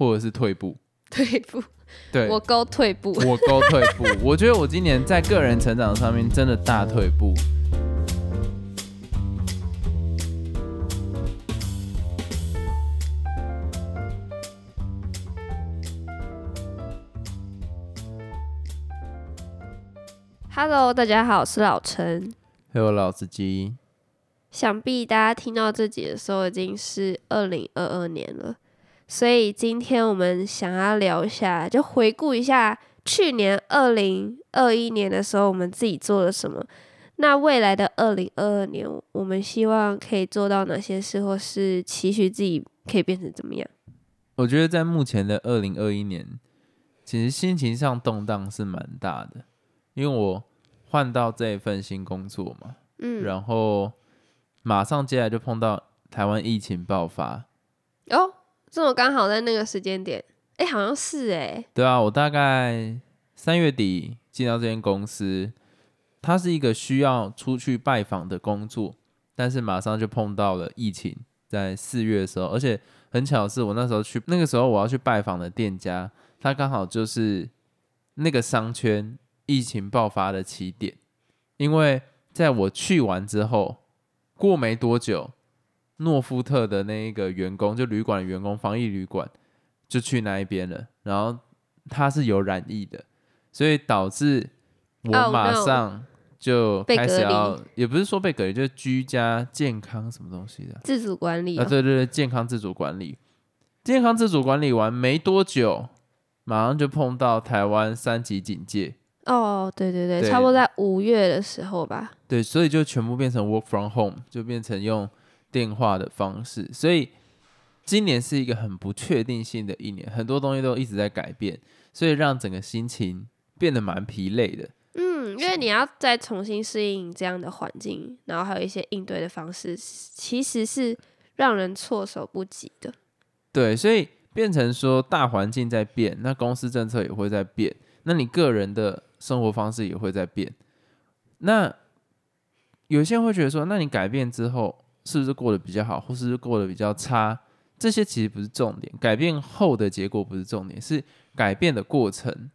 或者是退步。退步，对，我勾退步。我勾退步。我觉得我今年在个人成长上面真的大退步。Hello，大家好，我是老陈。还有老司机，想必大家听到这集的时候已经是二零二二年了，所以今天我们想要聊一下，就回顾一下去年二零二一年的时候我们自己做了什么。那未来的二零二二年，我们希望可以做到哪些事，或是期许自己可以变成怎么样？我觉得在目前的二零二一年，其实心情上动荡是蛮大的，因为我换到这一份新工作嘛，嗯，然后马上接下来就碰到台湾疫情爆发，哦，这么刚好在那个时间点，哎、好像是哎、对啊，我大概三月底进到这间公司，它是一个需要出去拜访的工作，但是马上就碰到了疫情，在四月的时候，而且很巧的是，我那时候去那个时候我要去拜访的店家，他刚好就是那个商圈疫情爆发的起点，因为在我去完之后，过没多久，诺夫特的那一个员工，就旅馆的员工，防疫旅馆就去那一边了，然后他是有染疫的，所以导致我 Oh, 马上就开始要，也不是说被隔离，就是居家健康什么东西的啊自主管理、啊，哦对对对，健康自主管理，健康自主管理完没多久，马上就碰到台湾三级警戒，哦，对对对，对差不多在五月的时候吧。对，所以就全部变成 work from home，就变成用电话的方式，所以今年是一个很不确定性的一年，很多东西都一直在改变，所以让整个心情变得蛮疲累的。嗯，因为你要再重新适应这样的环境，然后还有一些应对的方式，其实是让人措手不及的。对，所以变成说大环境在变，那公司政策也会在变，那你个人的生活方式也会在变。那有些人会觉得说，那你改变之后是不是过得比较好，或是过得比较差？这些其实不是重点，改变后的结果不是重点，是改变的过程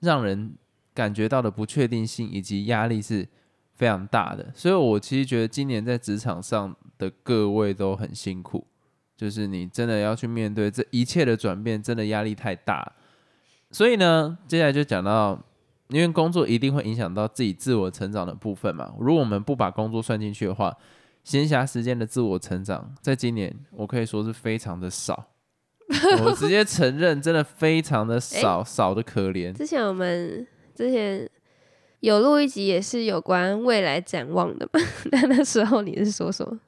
让人感觉到的不确定性以及压力是非常大的。所以我其实觉得今年在职场上的各位都很辛苦。就是你真的要去面对这一切的转变，真的压力太大。所以呢，接下来就讲到，因为工作一定会影响到自己自我成长的部分嘛。如果我们不把工作算进去的话，闲暇时间的自我成长，在今年我可以说是非常的少。我直接承认，真的非常的少，少的可怜。之前我们之前有录一集也是有关未来展望的嘛，那那时候你是说什么？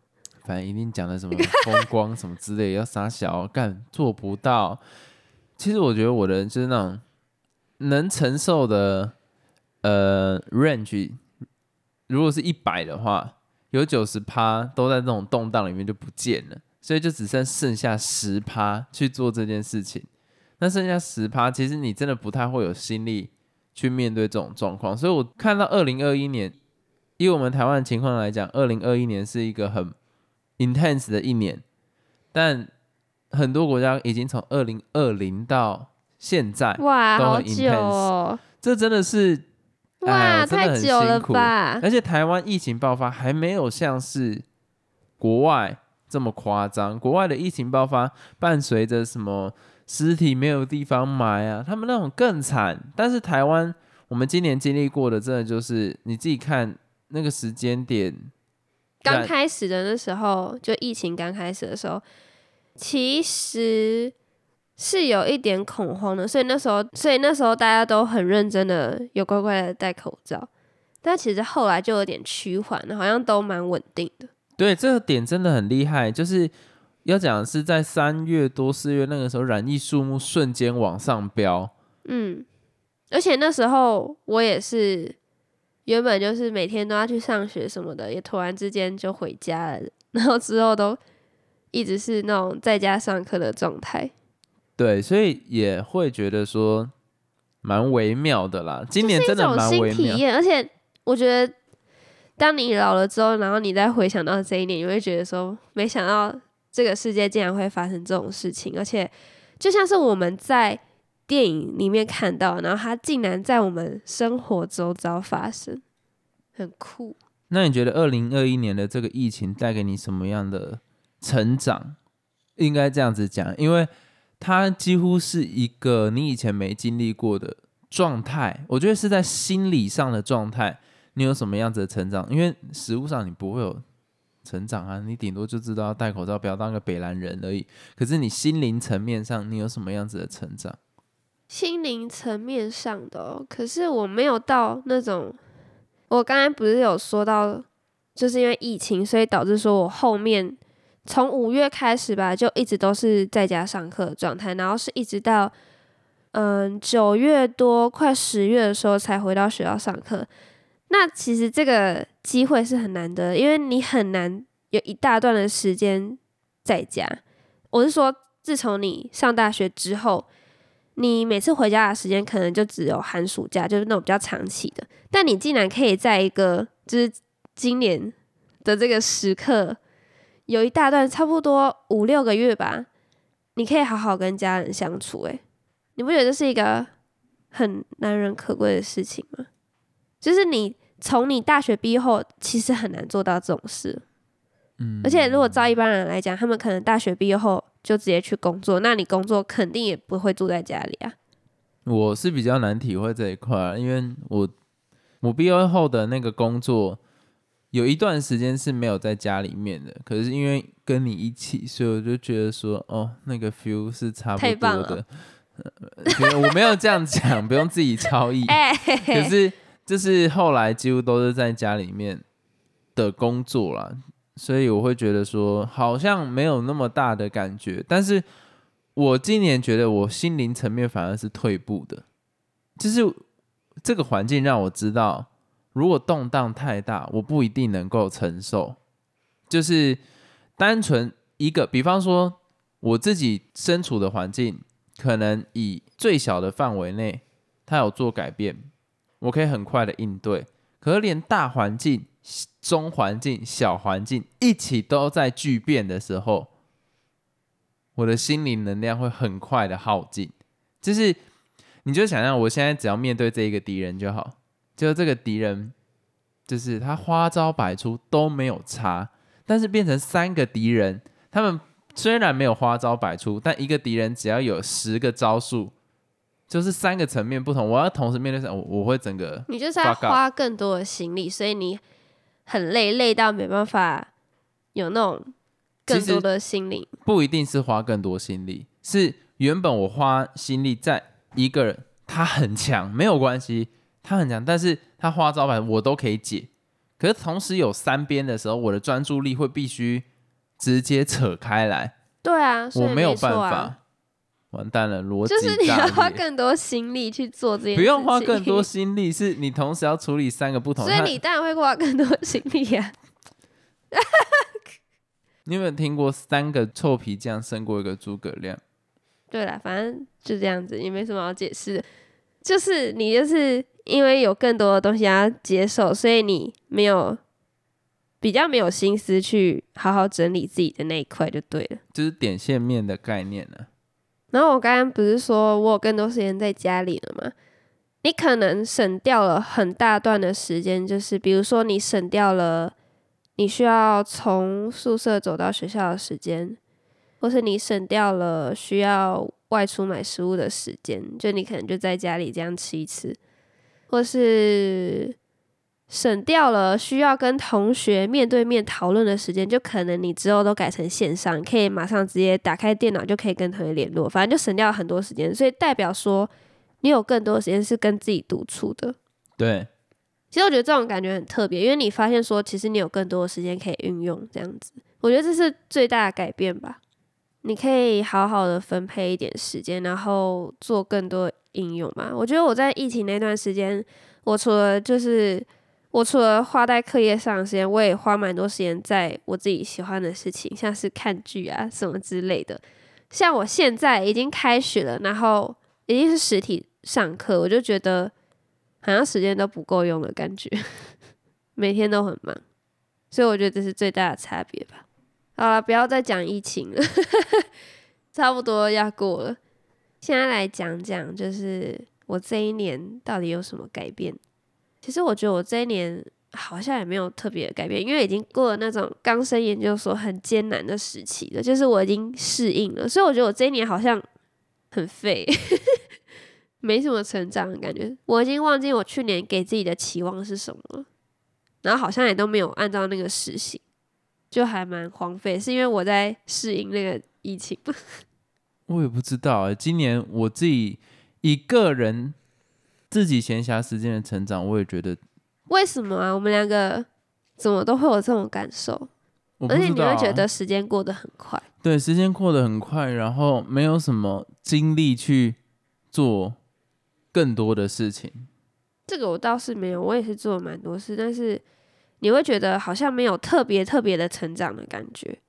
反正一定讲的什么风光什么之类，要傻小干做不到。其实我觉得我的人就是那种能承受的呃 range，如果是一百的话，有九十趴都在这种动荡里面就不见了，所以就只剩剩下十趴去做这件事情。那剩下十趴，其实你真的不太会有心力去面对这种状况。所以我看到二零二一年，以我们台湾的情况来讲，二零二一年是一个很 intense 的一年，但很多国家已经从二零二零到现在，哇，都很 intense！这真的是哎哇，太久了吧？而且台湾疫情爆发还没有像是国外这么夸张，国外的疫情爆发伴随着什么尸体没有地方埋啊，他们那种更惨。但是台湾我们今年经历过的，真的就是你自己看那个时间点，刚开始的那时候，就疫情刚开始的时候，其实是有一点恐慌的，所以那时候，所以那时候大家都很认真的，有乖乖的戴口罩。但其实后来就有点趋缓了，好像都蛮稳定的。对这个点真的很厉害，就是要讲的是在三月多四月那个时候，染疫数目瞬间往上飙。嗯，而且那时候我也是原本就是每天都要去上学什么的，也突然之间就回家了，然后之后都一直是那种在家上课的状态。对，所以也会觉得说蛮微妙的啦。今年真的蛮微妙。体验，而且我觉得，当你老了之后，然后你再回想到这一年，你会觉得说，没想到这个世界竟然会发生这种事情，而且就像是我们在电影里面看到，然后它竟然在我们生活周遭发生，很酷。那你觉得二零二一年的这个疫情带给你什么样的成长？应该这样子讲，因为它几乎是一个你以前没经历过的状态。我觉得是在心理上的状态，你有什么样子的成长？因为实物上你不会有成长啊，你顶多就知道戴口罩，不要当个北兰人而已。可是你心灵层面上，你有什么样子的成长？心灵层面上的哦，可是我没有到那种。我刚才不是有说到，就是因为疫情，所以导致说我后面从五月开始吧，就一直都是在家上课状态，然后是一直到嗯九月多快十月的时候才回到学校上课。那其实这个机会是很难得，因为你很难有一大段的时间在家。我是说，自从你上大学之后。你每次回家的时间可能就只有寒暑假，就是那种比较长期的。但你竟然可以在一个就是今年的这个时刻，有一大段差不多五六个月吧，你可以好好跟家人相处。诶，你不觉得这是一个很难人可贵的事情吗？就是你从你大学毕业后，其实很难做到这种事。嗯，而且如果照一般人来讲，他们可能大学毕业后。就直接去工作，那你工作肯定也不会住在家里啊。我是比较难体会这一块，因为我我毕业后的那个工作有一段时间是没有在家里面的，可是因为跟你一起，所以我就觉得说，哦，那个 feel 是差不多的。呃我没有这样讲，不用自己超意。可是就是后来几乎都是在家里面的工作啦。所以我会觉得说，好像没有那么大的感觉，但是我今年觉得我心灵层面反而是退步的，就是这个环境让我知道，如果动荡太大，我不一定能够承受。就是单纯一个，比方说我自己身处的环境，可能以最小的范围内，它有做改变，我可以很快的应对。可是连大环境。中环境、小环境一起都在巨变的时候，我的心灵能量会很快的耗尽。就是，你就想象我现在只要面对这一个敌人就好，就这个敌人，就是他花招百出都没有差，但是变成三个敌人，他们虽然没有花招百出，但一个敌人只要有十个招数，就是三个层面不同，我要同时面对上，我我会整个你就是要花更多的心力，所以你。很累，累到没办法有那种更多的心力。不一定是花更多心力，是原本我花心力在一个人，他很强，没有关系，他很强，但是他花招牌我都可以解。可是同时有三边的时候，我的专注力会必须直接扯开来。对啊，我没有办法。完蛋了，逻辑就是你要花更多心力去做这件事不用花更多心力，是你同时要处理三个不同。所以你当然会花更多心力呀。你有没有听过三个臭皮匠胜过一个诸葛亮？对了，反正就这样子，也没什么好解释。就是你就是因为有更多的东西要接受，所以你没有比较没有心思去好好整理自己的那一块，就对了。就是点线面的概念呢。然后我刚刚不是说我有更多时间在家里了吗？你可能省掉了很大段的时间，就是比如说你省掉了你需要从宿舍走到学校的时间，或是你省掉了需要外出买食物的时间，就你可能就在家里这样吃一吃，或是。省掉了需要跟同学面对面讨论的时间，就可能你之后都改成线上，可以马上直接打开电脑就可以跟同学联络，反正就省掉了很多时间。所以代表说，你有更多的时间是跟自己独处的。对，其实我觉得这种感觉很特别，因为你发现说，其实你有更多的时间可以运用，这样子，我觉得这是最大的改变吧。你可以好好的分配一点时间，然后做更多应用嘛。我觉得我在疫情那段时间，我除了就是我除了花在课业上时间，我也花蛮多时间在我自己喜欢的事情，像是看剧啊什么之类的。像我现在已经开学了，然后已经是实体上课，我就觉得好像时间都不够用的感觉，每天都很忙，所以我觉得这是最大的差别吧。好了，不要再讲疫情了，差不多要过了。现在来讲讲，就是我这一年到底有什么改变？其实我觉得我这一年好像也没有特别的改变，因为已经过了那种刚升研究所很艰难的时期了，就是我已经适应了，所以我觉得我这一年好像很废，没什么成长的感觉。我已经忘记我去年给自己的期望是什么了，然后好像也都没有按照那个实行，就还蛮荒废，是因为我在适应那个疫情。我也不知道哎、今年我自己一个人自己闲暇时间的成长，我也觉得为什么啊？我们两个怎么都会有这种感受，而且你会觉得时间过得很快。对时间过得很快，然后没有什么精力去做更多的事情。这个我倒是没有，我也是做了蛮多事，但是你会觉得好像没有特别特别的成长的感觉。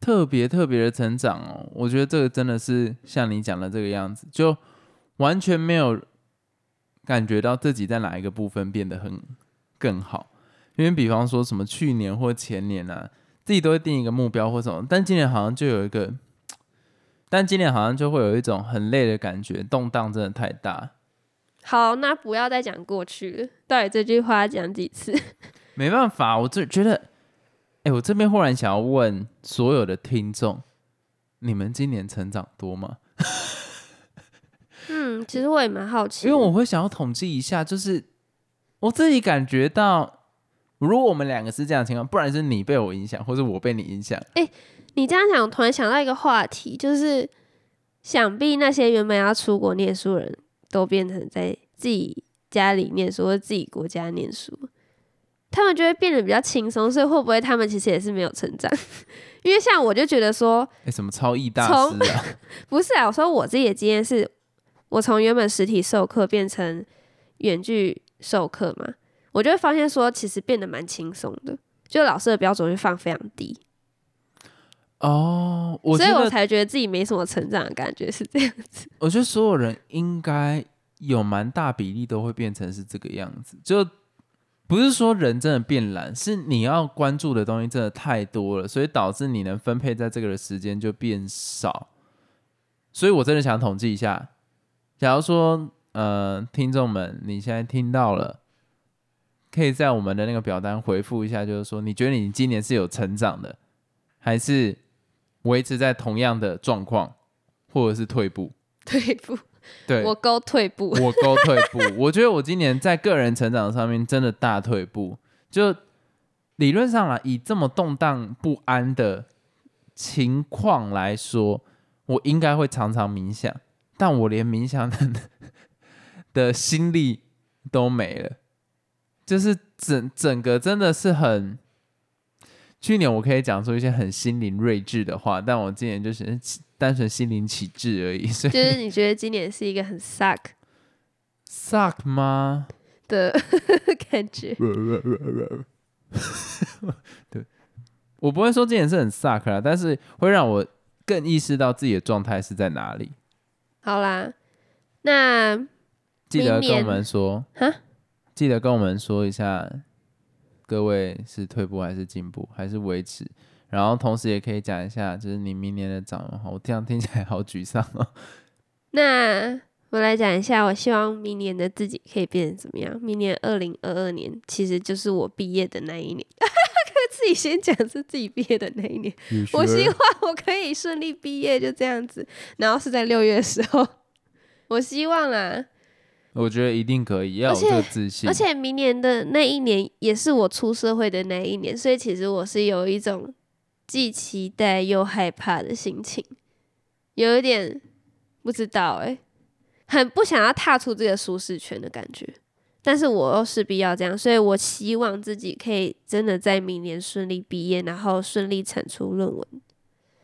特别特别的成长哦，我觉得这个真的是像你讲的这个样子，就完全没有感觉到自己在哪一个部分变得很更好。因为比方说什么去年或前年啊，自己都会定一个目标或什么，但今年好像就有一个，但今年好像就会有一种很累的感觉，动荡真的太大。好，那不要再讲过去了，到底这句话讲几次？没办法，我就觉得，哎、我这边忽然想要问所有的听众，你们今年成长多吗？嗯，其实我也蛮好奇，因为我会想要统计一下，就是我自己感觉到，如果我们两个是这样的情况，不然是你被我影响，或者我被你影响。哎你这样讲，我突然想到一个话题，就是想必那些原本要出国念书的人都变成在自己家里念书或自己国家念书，他们就会变得比较轻松，所以会不会他们其实也是没有成长？因为像我就觉得说，哎、什么超艺大从师啊？不是啊，我说我自己的经验是，我从原本实体授课变成远距授课嘛，我就会发现说，其实变得蛮轻松的，就老师的标准会放非常低，哦，我所以我，才觉得自己没什么成长的感觉是这样子。我觉得所有人应该有蛮大比例都会变成是这个样子，就不是说人真的变懒，是你要关注的东西真的太多了，所以导致你能分配在这个的时间就变少。所以我真的想统计一下，假如说，呃，听众们，你现在听到了，可以在我们的那个表单回复一下，就是说你觉得你今年是有成长的，还是维持在同样的状况，或者是退步？退步，对，我勾退步。我勾退步。我觉得我今年在个人成长上面真的大退步。就理论上啊，以这么动荡不安的情况来说，我应该会常常冥想，但我连冥想的 的心力都没了，就是整整个真的是很。去年我可以讲出一些很心灵睿智的话，但我今年就是单纯心灵启智而已，所以就是你觉得今年是一个很 suck suck 吗？的 感觉？我不会说今年是很 suck 啦，但是会让我更意识到自己的状态是在哪里。好啦，那记得跟我们说哈，记得跟我们说一下，各位是退步还是进步，还是维持？然后同时也可以讲一下，就是你明年的展望。我这样听起来好沮丧哦。那我来讲一下，我希望明年的自己可以变成怎么样？明年二零二二年其实就是我毕业的那一年，可自己先讲是自己毕业的那一年。我希望我可以顺利毕业，就这样子。然后是在六月的时候，我希望啦。我觉得一定可以，要有自信。而且明年的那一年也是我出社会的那一年，所以其实我是有一种既期待又害怕的心情，有一点不知道哎、很不想要踏出这个舒适圈的感觉。但是我又势必要这样，所以我希望自己可以真的在明年顺利毕业，然后顺利产出论文。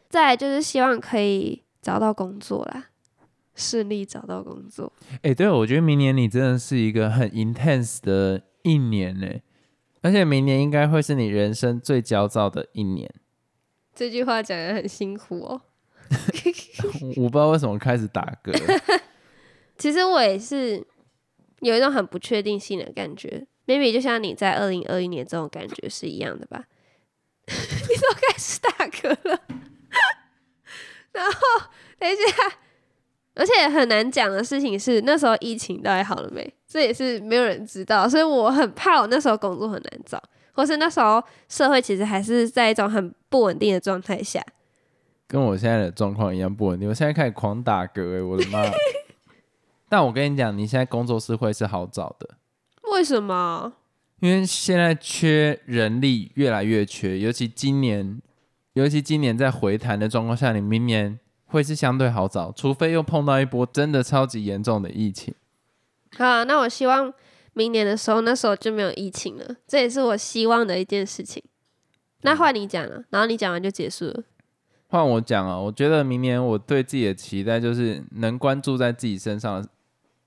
再来就是希望可以找到工作啦，顺利找到工作。哎、对，我觉得明年你真的是一个很 intense 的一年呢，而且明年应该会是你人生最焦躁的一年。这句话讲的很辛苦哦。我不知道为什么开始打嗝，其实我也是有一种很不确定性的感觉，maybe 就像你在二零二一年这种感觉是一样的吧？你都开始打嗝了？然后等一下，而且很难讲的事情是，那时候疫情到底好了没？这也是没有人知道，所以我很怕我那时候工作很难找，或是那时候社会其实还是在一种很不稳定的状态下。跟我现在的状况一样不稳定，我现在开始狂打嗝，哎，我的妈！但我跟你讲，你现在工作是会是好找的，为什么？因为现在缺人力越来越缺，尤其今年，尤其今年在回弹的状况下，你明年会是相对好找，除非又碰到一波真的超级严重的疫情。好，那我希望明年的时候，那时候就没有疫情了，这也是我希望的一件事情。那换你讲了，然后你讲完就结束了。换我讲啊，我觉得明年我对自己的期待就是能关注在自己身上，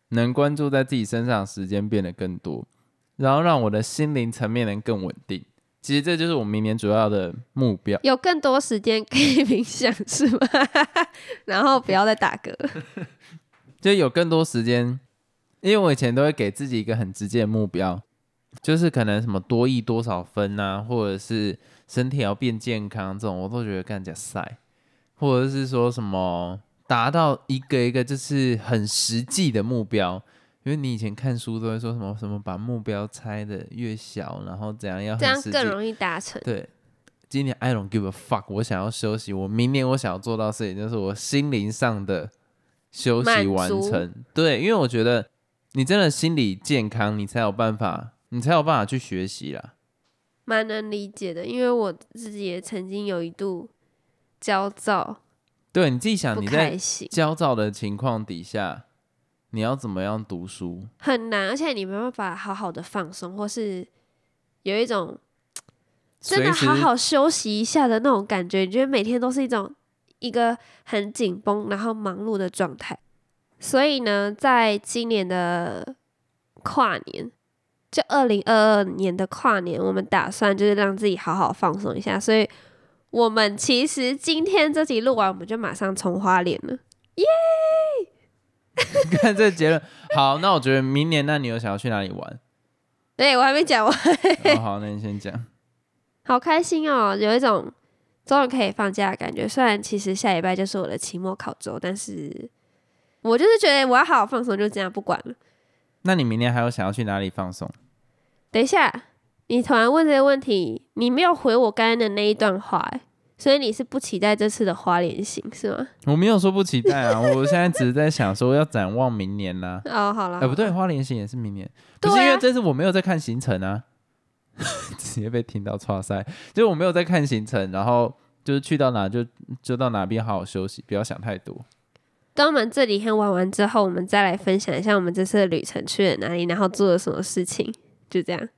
能关注在自己身上的时间变得更多，然后让我的心灵层面能更稳定。其实这就是我明年主要的目标。有更多时间可以冥想是吗？然后不要再打嗝，就有更多时间。因为我以前都会给自己一个很直接的目标，就是可能什么多亿多少分啊，或者是身体要变健康这种，我都觉得干加赛，或者是说什么达到一个一个就是很实际的目标。因为你以前看书都会说什么什么把目标拆的越小，然后怎样要这样更容易达成。对，今年 I don't give a fuck，我想要休息。我明年我想要做到事情就是我心灵上的休息完成。对，因为我觉得。你真的心理健康，你才有办法，你才有办法去学习啦。蛮能理解的，因为我自己也曾经有一度焦躁。对，你自己想，你在焦躁的情况底下，你要怎么样读书？很难，而且你没办法好好的放松，或是有一种真的好好休息一下的那种感觉。你觉得每天都是一种一个很紧绷，然后忙碌的状态。所以呢，在今年的跨年，就二零二二年的跨年，我们打算就是让自己好好放松一下。所以，我们其实今天这集录完，我们就马上冲花莲了，耶！看这结论，好，那我觉得明年，那你有想要去哪里玩？对我还没讲完。好，那你先讲。好开心哦，有一种终于可以放假的感觉。虽然其实下礼拜就是我的期末考周，但是。我就是觉得我要好好放松，就这样不管了。那你明年还有想要去哪里放松？等一下，你突然问这个问题，你没有回我刚刚的那一段话，所以你是不期待这次的花莲行是吗？我没有说不期待啊，我现在只是在想说要展望明年啦。哦，好了，哎，不对，花莲行也是明年，可是因为这次我没有在看行程啊，直接被听到错塞，就是我没有在看行程，然后就是去到哪就就到哪边好好休息，不要想太多。等我们这几天玩完之后，我们再来分享一下我们这次的旅程去了哪里，然后做了什么事情。就这样。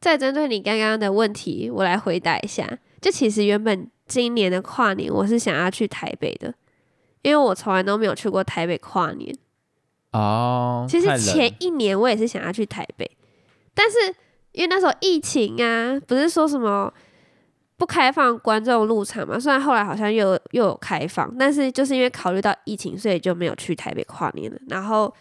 再针对你刚刚的问题，我来回答一下。就其实原本今年的跨年，我是想要去台北的，因为我从来都没有去过台北跨年。哦。其实前一年我也是想要去台北，但是因为那时候疫情啊，不是说什么。不开放观众入场嘛？虽然后来好像又又有开放，但是就是因为考虑到疫情，所以就没有去台北跨年了。然后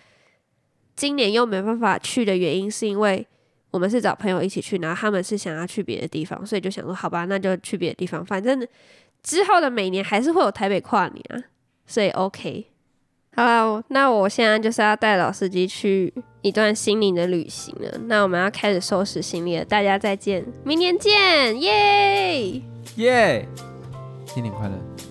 今年又没办法去的原因，是因为我们是找朋友一起去，然后他们是想要去别的地方，所以就想说好吧，那就去别的地方。反正之后的每年还是会有台北跨年啊，所以 OK。好了，那我现在就是要带老司机去一段心灵的旅行了。那我们要开始收拾行李了，大家再见，明年见，耶耶，新年快乐。